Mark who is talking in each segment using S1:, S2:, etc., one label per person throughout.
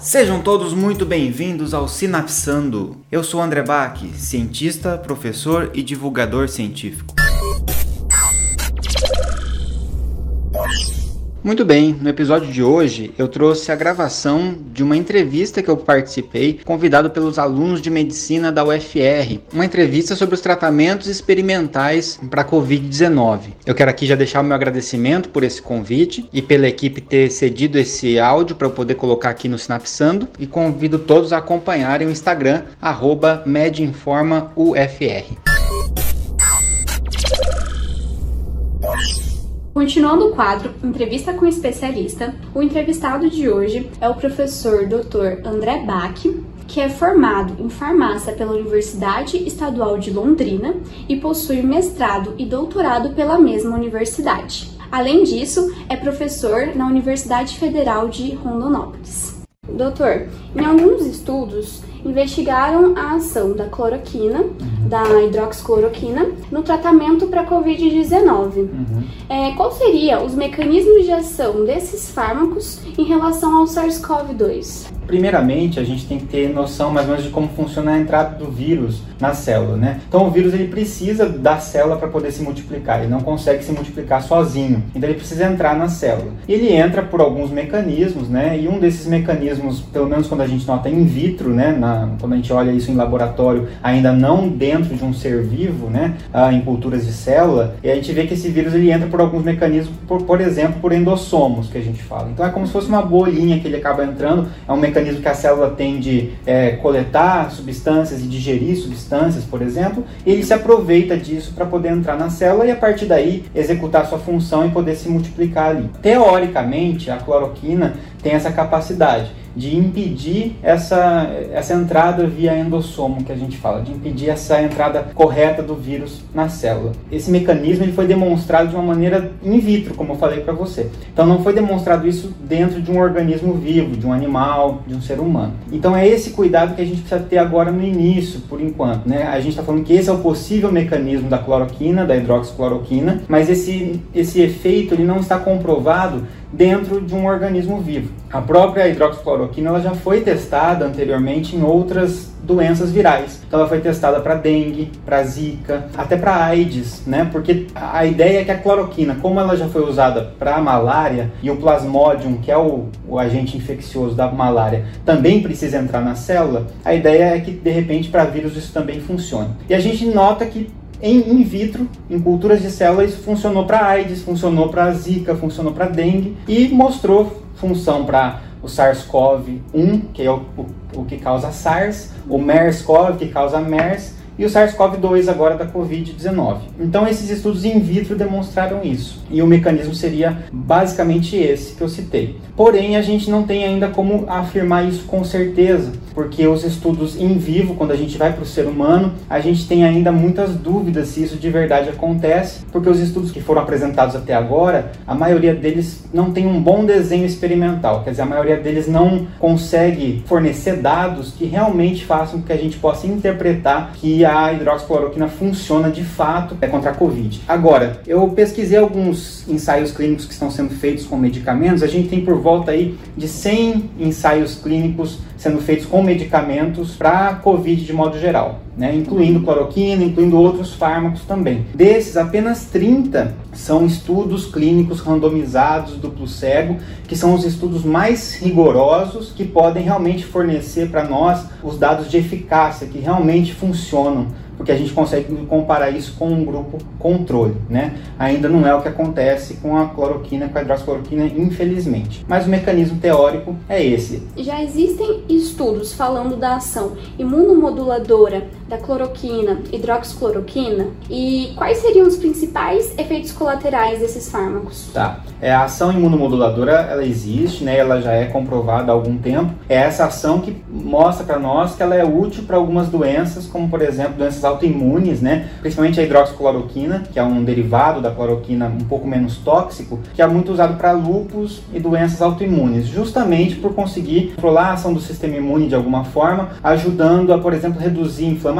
S1: Sejam todos muito bem-vindos ao Sinapsando. Eu sou André Bach, cientista, professor e divulgador científico. Muito bem, no episódio de hoje eu trouxe a gravação de uma entrevista que eu participei, convidado pelos alunos de medicina da UFR, uma entrevista sobre os tratamentos experimentais para a Covid-19. Eu quero aqui já deixar o meu agradecimento por esse convite e pela equipe ter cedido esse áudio para eu poder colocar aqui no Sinapsando e convido todos a acompanharem o Instagram, MedInformaUFR.
S2: Continuando o quadro Entrevista com Especialista, o entrevistado de hoje é o professor Dr. André Bach, que é formado em farmácia pela Universidade Estadual de Londrina e possui mestrado e doutorado pela mesma universidade. Além disso, é professor na Universidade Federal de Rondonópolis. Doutor, em alguns estudos investigaram a ação da cloroquina, da hidroxicloroquina, no tratamento para Covid-19. Uhum. É, qual seria os mecanismos de ação desses fármacos em relação ao SARS-CoV-2?
S1: Primeiramente a gente tem que ter noção mais ou menos de como funciona a entrada do vírus na célula, né? Então o vírus ele precisa da célula para poder se multiplicar, ele não consegue se multiplicar sozinho, então ele precisa entrar na célula. Ele entra por alguns mecanismos, né? E um desses mecanismos, pelo menos quando a gente nota in vitro, né? Na, quando a gente olha isso em laboratório, ainda não dentro de um ser vivo, né? Ah, em culturas de célula, e a gente vê que esse vírus ele entra por alguns mecanismos, por, por exemplo, por endossomos que a gente fala. Então é como se fosse uma bolinha que ele acaba entrando, é um mecanismo mecanismo que a célula tem de é, coletar substâncias e digerir substâncias, por exemplo, ele se aproveita disso para poder entrar na célula e a partir daí executar sua função e poder se multiplicar ali. Teoricamente, a cloroquina tem essa capacidade de impedir essa, essa entrada via endossomo que a gente fala, de impedir essa entrada correta do vírus na célula. Esse mecanismo ele foi demonstrado de uma maneira in vitro, como eu falei para você. Então não foi demonstrado isso dentro de um organismo vivo, de um animal, de um ser humano. Então é esse cuidado que a gente precisa ter agora no início, por enquanto. Né? A gente está falando que esse é o possível mecanismo da cloroquina, da hidroxicloroquina, mas esse, esse efeito ele não está comprovado dentro de um organismo vivo. A própria hidroxicloroquina ela já foi testada anteriormente em outras doenças virais. Então ela foi testada para dengue, para zika, até para AIDS, né? Porque a ideia é que a cloroquina, como ela já foi usada para a malária e o plasmodium, que é o, o agente infeccioso da malária, também precisa entrar na célula, a ideia é que de repente para vírus isso também funcione. E a gente nota que em in vitro, em culturas de células, funcionou para AIDS, funcionou para Zika, funcionou para dengue e mostrou função para o SARS-CoV-1, que é o, o, o, que causa SARS, o MERS-CoV, que causa MERS, e o SARS-CoV-2 agora da Covid-19. Então esses estudos in vitro demonstraram isso. E o mecanismo seria basicamente esse que eu citei. Porém, a gente não tem ainda como afirmar isso com certeza, porque os estudos em vivo, quando a gente vai para o ser humano, a gente tem ainda muitas dúvidas se isso de verdade acontece, porque os estudos que foram apresentados até agora, a maioria deles não tem um bom desenho experimental, quer dizer, a maioria deles não consegue fornecer dados que realmente façam com que a gente possa interpretar que a hidroxicloroquina funciona de fato é contra a Covid. Agora, eu pesquisei alguns ensaios clínicos que estão sendo feitos com medicamentos, a gente tem por volta aí de 100 ensaios clínicos sendo feitos com medicamentos para COVID de modo geral, né? incluindo cloroquina, incluindo outros fármacos também. Desses, apenas 30 são estudos clínicos randomizados duplo cego, que são os estudos mais rigorosos que podem realmente fornecer para nós os dados de eficácia que realmente funcionam porque a gente consegue comparar isso com um grupo controle, né? Ainda não é o que acontece com a cloroquina, com a hidroxicloroquina, infelizmente. Mas o mecanismo teórico é esse.
S2: Já existem estudos falando da ação imunomoduladora da cloroquina, hidroxicloroquina, e quais seriam os principais efeitos colaterais desses fármacos?
S1: Tá. É, a ação imunomoduladora, ela existe, né? Ela já é comprovada há algum tempo. É essa ação que mostra para nós que ela é útil para algumas doenças, como por exemplo doenças autoimunes, né? Principalmente a hidroxicloroquina, que é um derivado da cloroquina um pouco menos tóxico, que é muito usado para lupus e doenças autoimunes, justamente por conseguir controlar a ação do sistema imune de alguma forma, ajudando a, por exemplo, reduzir inflamação,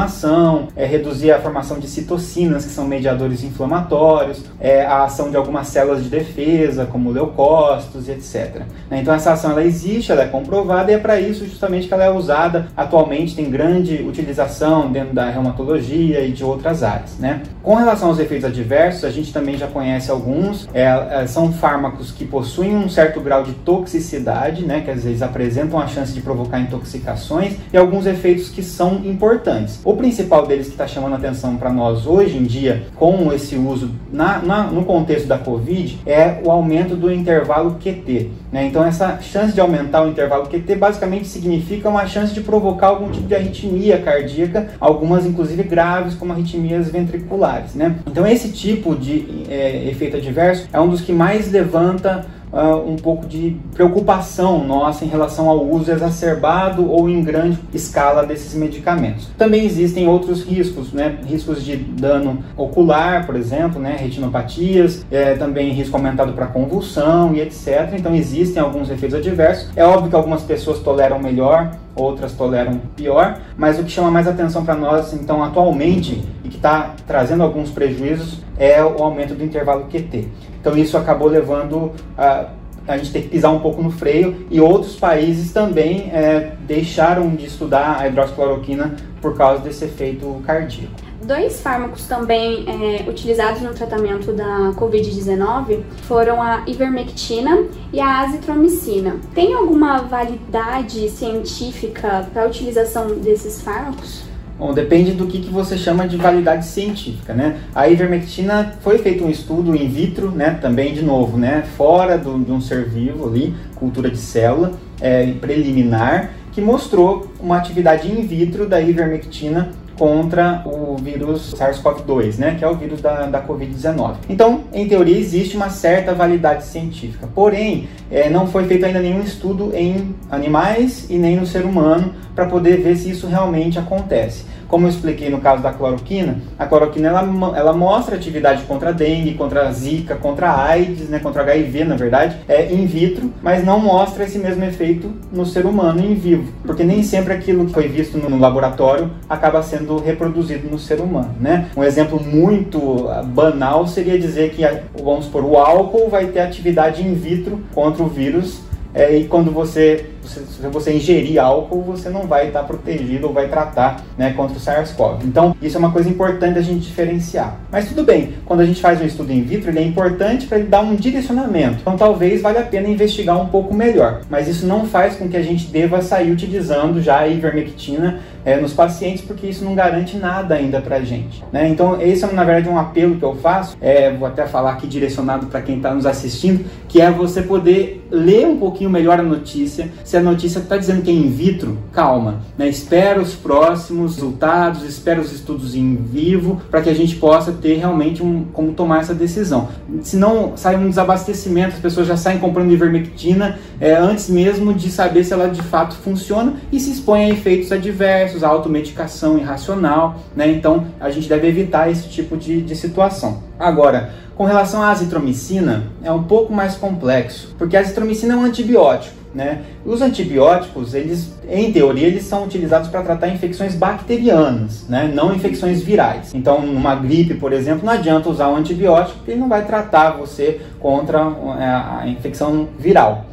S1: é, reduzir a formação de citocinas, que são mediadores inflamatórios, é, a ação de algumas células de defesa, como leucócitos e etc. Né? Então essa ação ela existe, ela é comprovada e é para isso justamente que ela é usada atualmente, tem grande utilização dentro da reumatologia e de outras áreas. Né? Com relação aos efeitos adversos, a gente também já conhece alguns, é, é, são fármacos que possuem um certo grau de toxicidade, né, que às vezes apresentam a chance de provocar intoxicações e alguns efeitos que são importantes. O principal deles que está chamando atenção para nós hoje em dia, com esse uso na, na, no contexto da Covid, é o aumento do intervalo QT. Né? Então, essa chance de aumentar o intervalo QT basicamente significa uma chance de provocar algum tipo de arritmia cardíaca, algumas inclusive graves, como arritmias ventriculares. Né? Então, esse tipo de é, efeito adverso é um dos que mais levanta uh, um pouco de preocupação nossa em relação ao uso exacerbado ou em grande escala desses medicamentos. Também existem outros riscos, né? riscos de dano ocular, por exemplo, né? retinopatias, é, também risco aumentado para convulsão e etc. Então existem alguns efeitos adversos. É óbvio que algumas pessoas toleram melhor, outras toleram pior, mas o que chama mais atenção para nós, então, atualmente, e que está trazendo alguns prejuízos, é o aumento do intervalo QT. Então isso acabou levando a, a gente ter que pisar um pouco no freio e outros países também é, deixaram de estudar a hidroxicloroquina por causa desse efeito cardíaco.
S2: Dois fármacos também é, utilizados no tratamento da Covid-19 foram a ivermectina e a azitromicina. Tem alguma validade científica para a utilização desses fármacos?
S1: Bom, depende do que, que você chama de validade científica, né? A ivermectina foi feito um estudo in vitro, né? Também de novo, né? Fora do, de um ser vivo ali, cultura de célula, é, preliminar, que mostrou uma atividade in vitro da ivermectina contra o vírus SARS-CoV-2, né, que é o vírus da, da Covid-19. Então, em teoria, existe uma certa validade científica. Porém, é, não foi feito ainda nenhum estudo em animais e nem no ser humano para poder ver se isso realmente acontece. Como eu expliquei no caso da cloroquina, a cloroquina ela, ela mostra atividade contra a dengue, contra a zika, contra a AIDS, né, contra HIV, na verdade, é in vitro, mas não mostra esse mesmo efeito no ser humano em vivo, porque nem sempre aquilo que foi visto no, laboratório acaba sendo reproduzido no ser humano, né? Um exemplo muito ah, banal seria dizer que, vamos supor, o álcool vai ter atividade in vitro contra o vírus é, e quando você se você ingerir álcool, você não vai estar protegido ou vai tratar né, contra o SARS-CoV. Então, isso é uma coisa importante a gente diferenciar. Mas tudo bem, quando a gente faz um estudo in vitro, ele é importante para ele dar um direcionamento. Então, talvez valha a pena investigar um pouco melhor. Mas isso não faz com que a gente deva sair utilizando já a ivermectina é, nos pacientes, porque isso não garante nada ainda para a gente. Né? Então, esse é, na verdade, um apelo que eu faço, é, vou até falar aqui direcionado para quem está nos assistindo, que é você poder ler um pouquinho melhor a notícia, se a notícia está dizendo que é in vitro, calma, né? espera os próximos resultados, espera os estudos em vivo, para que a gente possa ter realmente um, como tomar essa decisão. Senão sai um desabastecimento, as pessoas já saem comprando ivermectina é, antes mesmo de saber se ela de fato funciona e se expõe a efeitos adversos, a automedicação irracional, né? então a gente deve evitar esse tipo de, de situação. Agora, com relação à azitromicina, é um pouco mais complexo, porque a azitromicina é um antibiótico. Né? Os antibióticos, eles, em teoria, eles são utilizados para tratar infecções bacterianas, né? não infecções virais. Então, numa gripe, por exemplo, não adianta usar um antibiótico, porque ele não vai tratar você contra é, a infecção viral.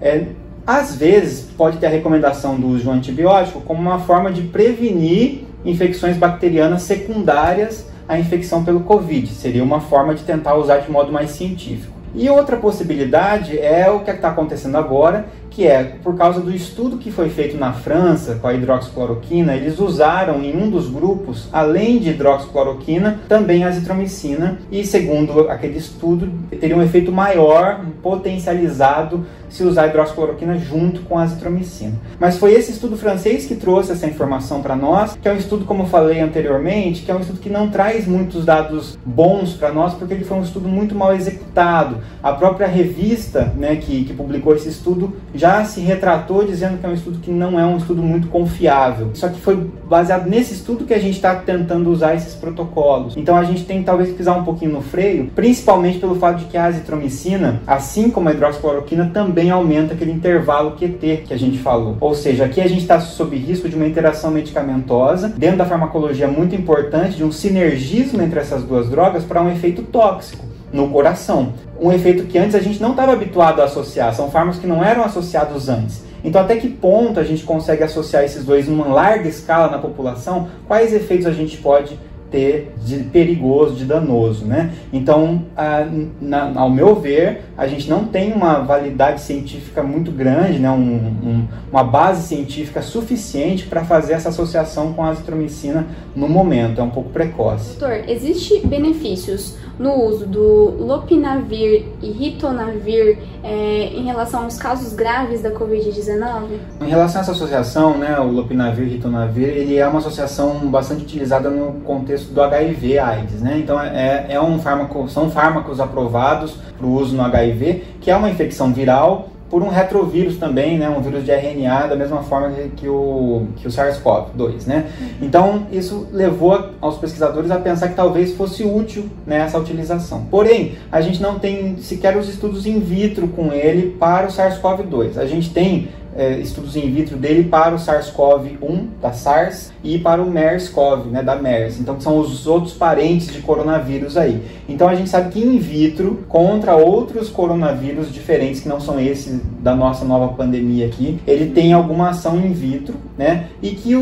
S1: É, às vezes, pode ter a recomendação do uso de um antibiótico como uma forma de prevenir infecções bacterianas secundárias à infecção pelo Covid. Seria uma forma de tentar usar de modo mais científico. E outra possibilidade é o que está acontecendo agora, que é por causa do estudo que foi feito na França com a hidroxicloroquina, eles usaram em um dos grupos, além de hidroxicloroquina, também azitromicina e segundo aquele estudo, teria um efeito maior, potencializado se usar hidroxicloroquina junto com a azitromicina. Mas foi esse estudo francês que trouxe essa informação para nós, que é um estudo, como eu falei anteriormente, que é um estudo que não traz muitos dados bons para nós, porque ele foi um estudo muito mal executado. A própria revista né, que, que publicou esse estudo já se retratou dizendo que é um estudo que não é um estudo muito confiável. Só que foi baseado nesse estudo que a gente está tentando usar esses protocolos. Então a gente tem que talvez pisar um pouquinho no freio, principalmente pelo fato de que a azitromicina, assim como a hidroxicloroquina, também aumenta aquele intervalo QT que a gente falou. Ou seja, aqui a gente está sob risco de uma interação medicamentosa, dentro da farmacologia muito importante, de um sinergismo entre essas duas drogas para um efeito tóxico no coração. Um efeito que antes a gente não estava habituado a associar, são fármacos que não eram associados antes. Então, até que ponto a gente consegue associar esses dois numa larga escala na população? Quais efeitos a gente pode ter de perigoso, de danoso, né? Então, a, na, ao meu ver, a gente não tem uma validade científica muito grande, né? Um, um, uma base científica suficiente para fazer essa associação com a azitromicina no momento, é um pouco precoce.
S2: Doutor, existe benefícios no uso do lopinavir e ritonavir é, em relação aos casos graves da Covid-19?
S1: Em relação a essa associação, né, o lopinavir e ritonavir, ele é uma associação bastante utilizada no contexto do HIV AIDS, né? Então é, é um fármaco, são fármacos aprovados para o uso no HIV, que é uma infecção viral por um retrovírus também, né, um vírus de RNA, da mesma forma que o, que o SARS-CoV-2. Né? Então, isso levou aos pesquisadores a pensar que talvez fosse útil né, essa utilização. Porém, a gente não tem sequer os estudos in vitro com ele para o SARS-CoV-2. A gente tem é, estudos in vitro dele para o SARS-CoV-1 da SARS e para o MERS-CoV, né, da MERS. Então são os outros parentes de coronavírus aí. Então a gente sabe que in vitro contra outros coronavírus diferentes que não são esses da nossa nova pandemia aqui, ele tem alguma ação in vitro, né? E que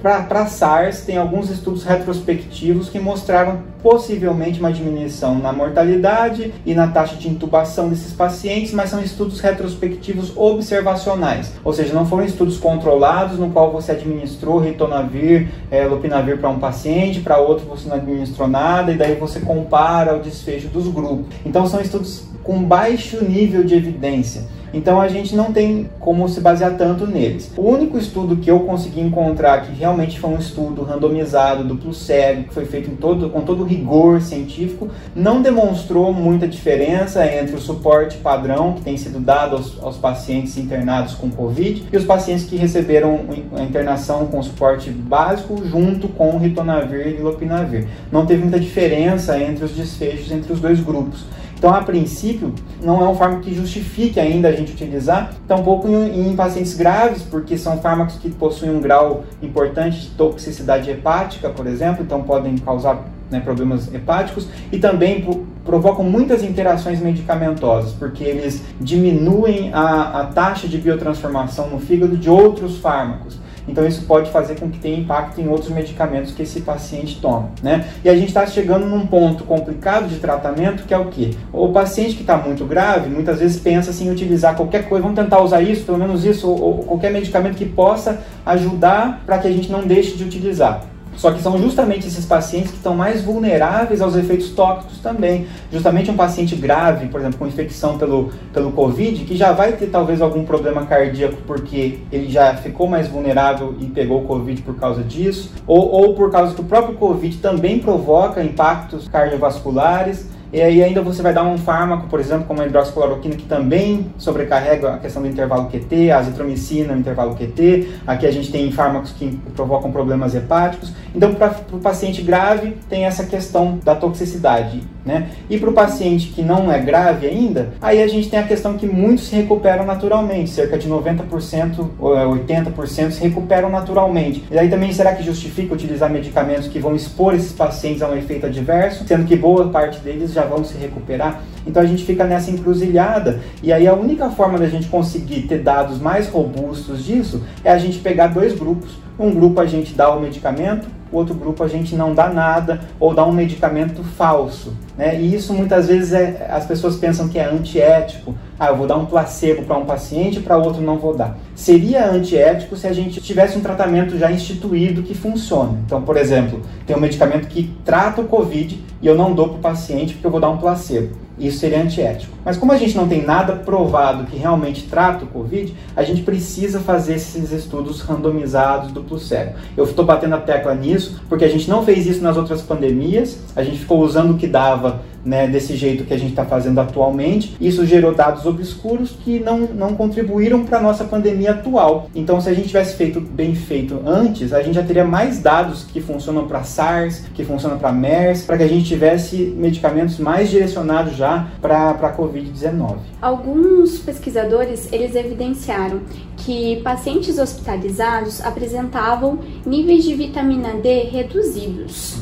S1: para SARS tem alguns estudos retrospectivos que mostraram possivelmente uma diminuição na mortalidade e na taxa de intubação desses pacientes, mas são estudos retrospectivos observacionais, ou seja, não foram estudos controlados no qual você administrou ritonavir, é, lopinavir para um paciente, para outro você não administrou nada e daí você compara o desfecho dos grupos. Então são estudos com baixo nível de evidência. Então a gente não tem como se basear tanto neles. O único estudo que eu consegui encontrar que realmente foi um estudo randomizado, duplo cego, que foi feito todo, com todo rigor científico, não demonstrou muita diferença entre o suporte padrão que tem sido dado aos, aos pacientes internados com Covid e os pacientes que receberam a internação com suporte básico junto com ritonavir e lopinavir. Não teve muita diferença entre os desfechos entre os dois grupos. Então, a princípio, não é um fármaco que justifique ainda a gente utilizar, tampouco em, em pacientes graves, porque são fármacos que possuem um grau importante de toxicidade hepática, por exemplo, então podem causar né, problemas hepáticos e também provocam muitas interações medicamentosas, porque eles diminuem a, a taxa de biotransformação no fígado de outros fármacos. Então isso pode fazer com que tenha impacto em outros medicamentos que esse paciente toma, né? E a gente está chegando num ponto complicado de tratamento que é o que? O paciente que está muito grave, muitas vezes pensa assim, em utilizar qualquer coisa, vamos tentar usar isso, pelo menos isso, ou, ou qualquer medicamento que possa ajudar para que a gente não deixe de utilizar. Só que são justamente esses pacientes que estão mais vulneráveis aos efeitos tóxicos também. Justamente um paciente grave, por exemplo, com infecção pelo, pelo Covid, que já vai ter talvez algum problema cardíaco porque ele já ficou mais vulnerável e pegou o Covid por causa disso, ou, ou por causa que o próprio Covid também provoca impactos cardiovasculares. E aí ainda você vai dar um fármaco, por exemplo, como a hidroxicloroquina, que também sobrecarrega a questão do intervalo QT, a azitromicina no intervalo QT. Aqui a gente tem fármacos que provocam problemas hepáticos. Então, para o paciente grave, tem essa questão da toxicidade. Né? E para o paciente que não é grave ainda, aí a gente tem a questão que muitos se recuperam naturalmente, cerca de 90% ou 80% se recuperam naturalmente. E aí também será que justifica utilizar medicamentos que vão expor esses pacientes a um efeito adverso, sendo que boa parte deles já vão se recuperar? Então a gente fica nessa encruzilhada e aí a única forma da gente conseguir ter dados mais robustos disso é a gente pegar dois grupos Um grupo a gente dá o medicamento, o outro grupo a gente não dá nada ou dá um medicamento falso. Né? E isso muitas vezes é, as pessoas pensam que é antiético. Ah, eu vou dar um placebo para um paciente, para outro não vou dar. Seria antiético se a gente tivesse um tratamento já instituído que funcione. Então, por exemplo, tem um medicamento que trata o Covid e eu não dou para o paciente porque eu vou dar um placebo. Isso seria antiético. Mas como a gente não tem nada provado que realmente trata o Covid, a gente precisa fazer esses estudos randomizados duplo cego. Eu estou batendo a tecla nisso porque a gente não fez isso nas outras pandemias, a gente ficou usando o que dava né, desse jeito que a gente está fazendo atualmente. Isso gerou dados obscuros que não, não contribuíram para a nossa pandemia atual. Então, se a gente tivesse feito bem feito antes, a gente já teria mais dados que funcionam para SARS, que funcionam para MERS, para que a gente tivesse medicamentos mais direcionados já para a Covid-19.
S2: Alguns pesquisadores eles evidenciaram que pacientes hospitalizados apresentavam níveis de vitamina D reduzidos.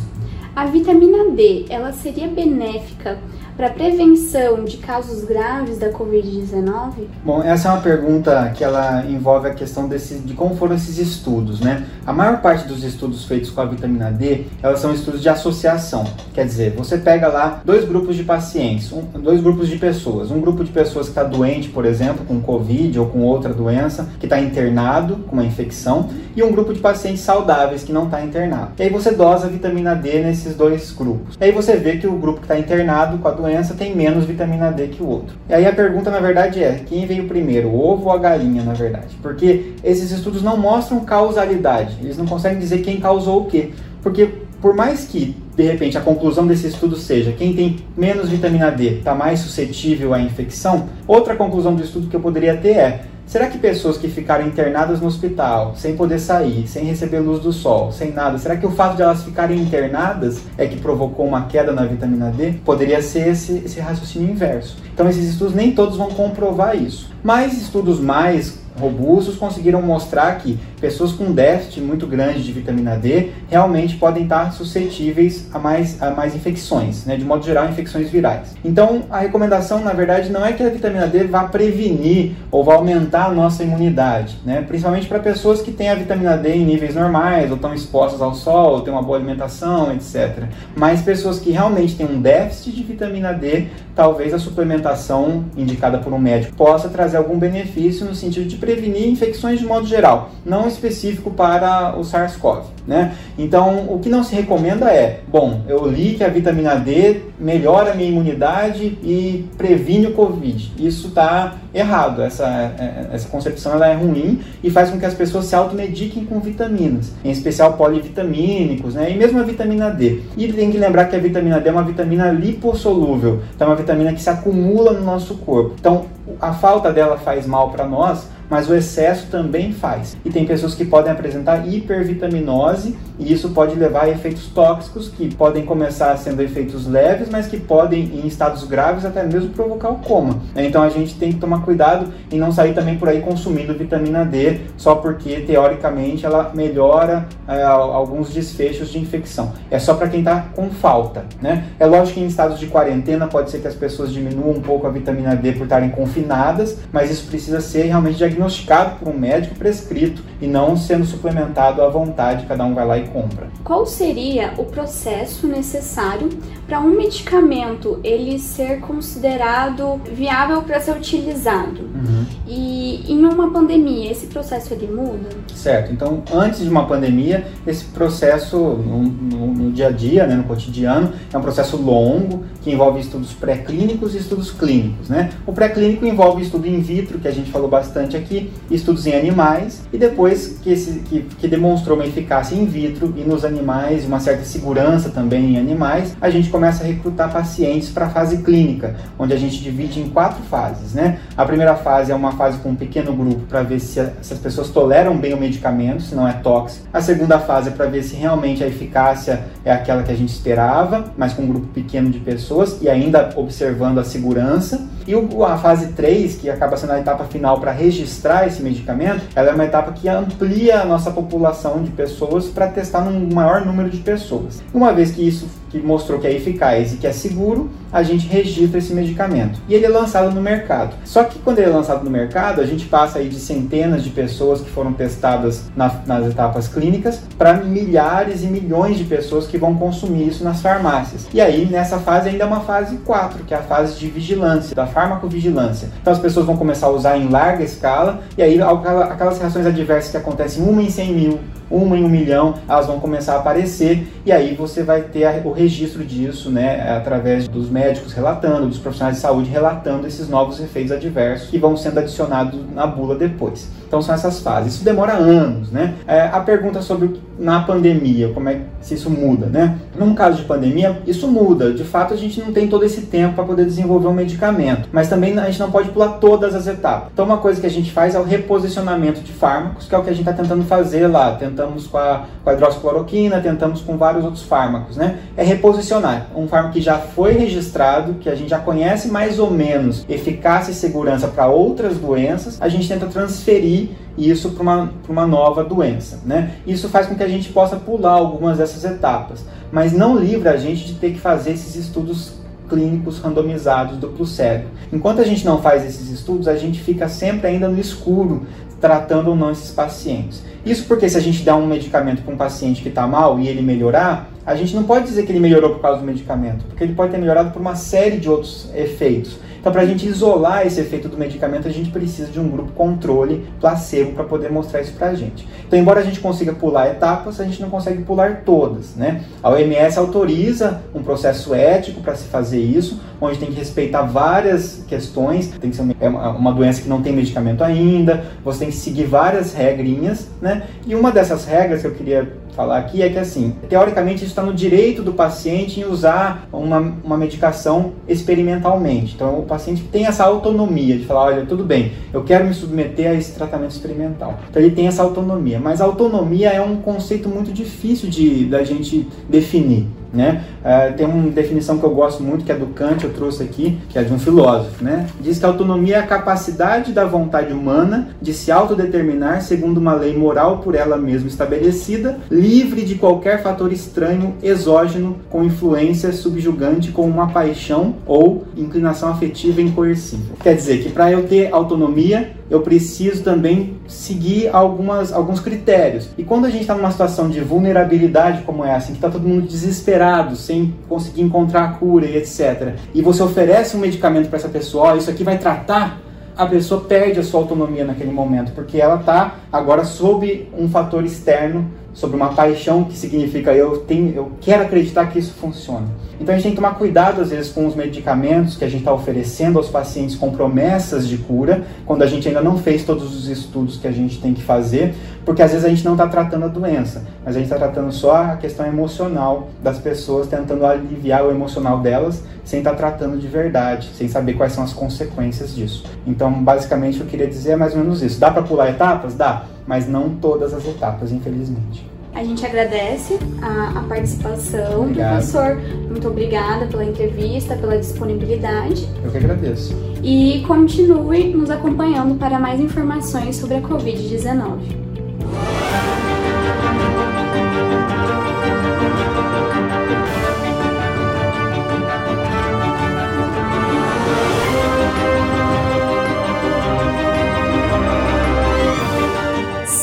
S2: A vitamina D, ela seria benéfica para prevenção de casos graves da Covid-19?
S1: Bom, essa é uma pergunta que ela envolve a questão desse, de como foram esses estudos, né? A maior parte dos estudos feitos com a vitamina D, elas são estudos de associação. Quer dizer, você pega lá dois grupos de pacientes, um, dois grupos de pessoas. Um grupo de pessoas que está doente, por exemplo, com Covid ou com outra doença, que está internado com uma infecção, e um grupo de pacientes saudáveis que não está internado. E aí você dosa a vitamina D nesses dois grupos. E aí você vê que o grupo que está internado com a doença doença tem menos vitamina D que o outro. E aí a pergunta, na verdade, é: quem veio primeiro, o ovo ou a galinha, na verdade? Porque esses estudos não mostram causalidade, eles não conseguem dizer quem causou o quê. Porque por mais que, de repente, a conclusão desse estudo seja quem tem menos vitamina D está mais suscetível à infecção, outra conclusão do estudo que eu poderia ter é Será que pessoas que ficaram internadas no hospital, sem poder sair, sem receber luz do sol, sem nada, será que o fato de elas ficarem internadas é que provocou uma queda na vitamina D? Poderia ser esse, esse raciocínio inverso. Então, esses estudos nem todos vão comprovar isso. Mas estudos mais robustos conseguiram mostrar que pessoas com déficit muito grande de vitamina D realmente podem estar suscetíveis a mais, a mais infecções, né? de modo geral, infecções virais. Então, a recomendação, na verdade, não é que a vitamina D vá prevenir ou vá aumentar a nossa imunidade, né? principalmente para pessoas que têm a vitamina D em níveis normais, ou estão expostas ao sol, ou têm uma boa alimentação, etc. Mas pessoas que realmente têm um déficit de vitamina D, talvez a suplementação indicada por um médico possa trazer algum benefício no sentido de prevenir infecções de modo geral, não específico para o SARS-CoV. Né? Então, o que não se recomenda é, bom, eu li que a vitamina D melhora a minha imunidade e previne o Covid. Isso está errado, essa, é, essa concepção ela é ruim e faz com que as pessoas se automediquem com vitaminas, em especial polivitamínicos, né? e mesmo a vitamina D. E tem que lembrar que a vitamina D é uma vitamina lipossolúvel, então é uma vitamina que se acumula no nosso corpo. Então, a falta dela faz mal para nós, mas o excesso também faz. E tem pessoas que podem apresentar hipervitaminose e isso pode levar a efeitos tóxicos que podem começar sendo efeitos leves, mas que podem, em estados graves, até mesmo provocar o coma. Então a gente tem que tomar cuidado e não sair também por aí consumindo vitamina D só porque teoricamente ela melhora é, alguns desfechos de infecção. É só para quem está com falta, né? É lógico que em estados de quarentena pode ser que as pessoas diminuam um pouco a vitamina D por estarem confinadas, mas isso precisa ser realmente diagnosticado diagnosticado por um médico prescrito e não sendo suplementado à vontade, cada um vai lá e compra.
S2: Qual seria o processo necessário para um medicamento ele ser considerado viável para ser utilizado? Uhum. E em uma pandemia, esse processo ele muda?
S1: Certo. Então, antes de uma pandemia, esse processo no, no, no dia a dia, né, no cotidiano, é um processo longo que envolve estudos pré-clínicos e estudos clínicos. Né? O pré-clínico envolve estudo in vitro, que a gente falou bastante aqui aqui estudos em animais e depois que, esse, que, que demonstrou uma eficácia in vitro e nos animais, uma certa segurança também em animais, a gente começa a recrutar pacientes para a fase clínica, onde a gente divide em quatro fases. Né? A primeira fase é uma fase com um pequeno grupo para ver se, a, se as pessoas toleram bem o medicamento, se não é tóxico. A segunda fase é para ver se realmente a eficácia é aquela que a gente esperava, mas com um grupo pequeno de pessoas e ainda observando a segurança. E o, a fase 3, que acaba sendo a etapa final para registrar esse medicamento, ela é uma etapa que amplia a nossa população de pessoas para testar num maior número de pessoas. Uma vez que isso que mostrou que é eficaz e que é seguro, a gente registra esse medicamento. E ele é lançado no mercado. Só que quando ele é lançado no mercado, a gente passa aí de centenas de pessoas que foram testadas na, nas etapas clínicas para milhares e milhões de pessoas que vão consumir isso nas farmácias. E aí, nessa fase, ainda é uma fase 4, que é a fase de vigilância, da farmacovigilância. Então as pessoas vão começar a usar em larga escala, e aí aquelas reações adversas que acontecem uma em 100 mil, uma em um milhão, elas vão começar a aparecer, e aí você vai ter o registro disso, né, através dos médicos relatando, dos profissionais de saúde relatando esses novos efeitos adversos que vão sendo adicionados na bula depois. Então são essas fases. Isso demora anos, né? É, a pergunta sobre na pandemia, como é se isso muda, né? Num caso de pandemia, isso muda. De fato, a gente não tem todo esse tempo para poder desenvolver um medicamento, mas também a gente não pode pular todas as etapas. Então uma coisa que a gente faz é o reposicionamento de fármacos, que é o que a gente está tentando fazer lá. Tentamos com a, com a hidroxicloroquina, tentamos com vários outros fármacos, né? É reposicionar um fármaco que já foi registrado, que a gente já conhece mais ou menos eficácia e segurança para outras doenças, a gente tenta transferir isso para uma, uma nova doença. Né? Isso faz com que a gente possa pular algumas dessas etapas, mas não livra a gente de ter que fazer esses estudos clínicos randomizados duplo cego. Enquanto a gente não faz esses estudos, a gente fica sempre ainda no escuro tratando ou não esses pacientes. Isso porque se a gente dá um medicamento para um paciente que está mal e ele melhorar, a gente não pode dizer que ele melhorou por causa do medicamento, porque ele pode ter melhorado por uma série de outros efeitos. Então, para a gente isolar esse efeito do medicamento, a gente precisa de um grupo controle placebo para poder mostrar isso para a gente. Então, embora a gente consiga pular etapas, a gente não consegue pular todas. Né? A OMS autoriza um processo ético para se fazer isso, onde tem que respeitar várias questões. Tem que ser uma, é uma doença que não tem medicamento ainda, você tem que seguir várias regrinhas. Né? E uma dessas regras que eu queria falar aqui é que, assim, teoricamente está no direito do paciente em usar uma, uma medicação experimentalmente. Então, o paciente tem essa autonomia de falar, olha, tudo bem, eu quero me submeter a esse tratamento experimental. Então, ele tem essa autonomia. Mas autonomia é um conceito muito difícil de da gente definir. Né? Uh, tem uma definição que eu gosto muito, que é do Kant, eu trouxe aqui, que é de um filósofo. Né? Diz que a autonomia é a capacidade da vontade humana de se autodeterminar segundo uma lei moral por ela mesma estabelecida, livre de qualquer fator estranho, exógeno, com influência subjugante, como uma paixão ou inclinação afetiva incoercível. Quer dizer que para eu ter autonomia, eu preciso também seguir algumas, alguns critérios. E quando a gente está numa situação de vulnerabilidade como essa, em que está todo mundo desesperado, sem conseguir encontrar a cura e etc., e você oferece um medicamento para essa pessoa, oh, isso aqui vai tratar, a pessoa perde a sua autonomia naquele momento, porque ela está agora sob um fator externo sobre uma paixão que significa eu tenho, eu quero acreditar que isso funciona. Então a gente tem que tomar cuidado às vezes com os medicamentos que a gente está oferecendo aos pacientes com promessas de cura, quando a gente ainda não fez todos os estudos que a gente tem que fazer, porque às vezes a gente não está tratando a doença, mas a gente está tratando só a questão emocional das pessoas, tentando aliviar o emocional delas, sem estar tá tratando de verdade, sem saber quais são as consequências disso. Então, basicamente, eu queria dizer é mais ou menos isso. Dá para pular etapas? Dá mas não todas as etapas, infelizmente.
S2: A gente agradece a, a participação, Obrigado. professor. Muito obrigada pela entrevista, pela disponibilidade.
S1: Eu que agradeço.
S2: E continue nos acompanhando para mais informações sobre a Covid-19.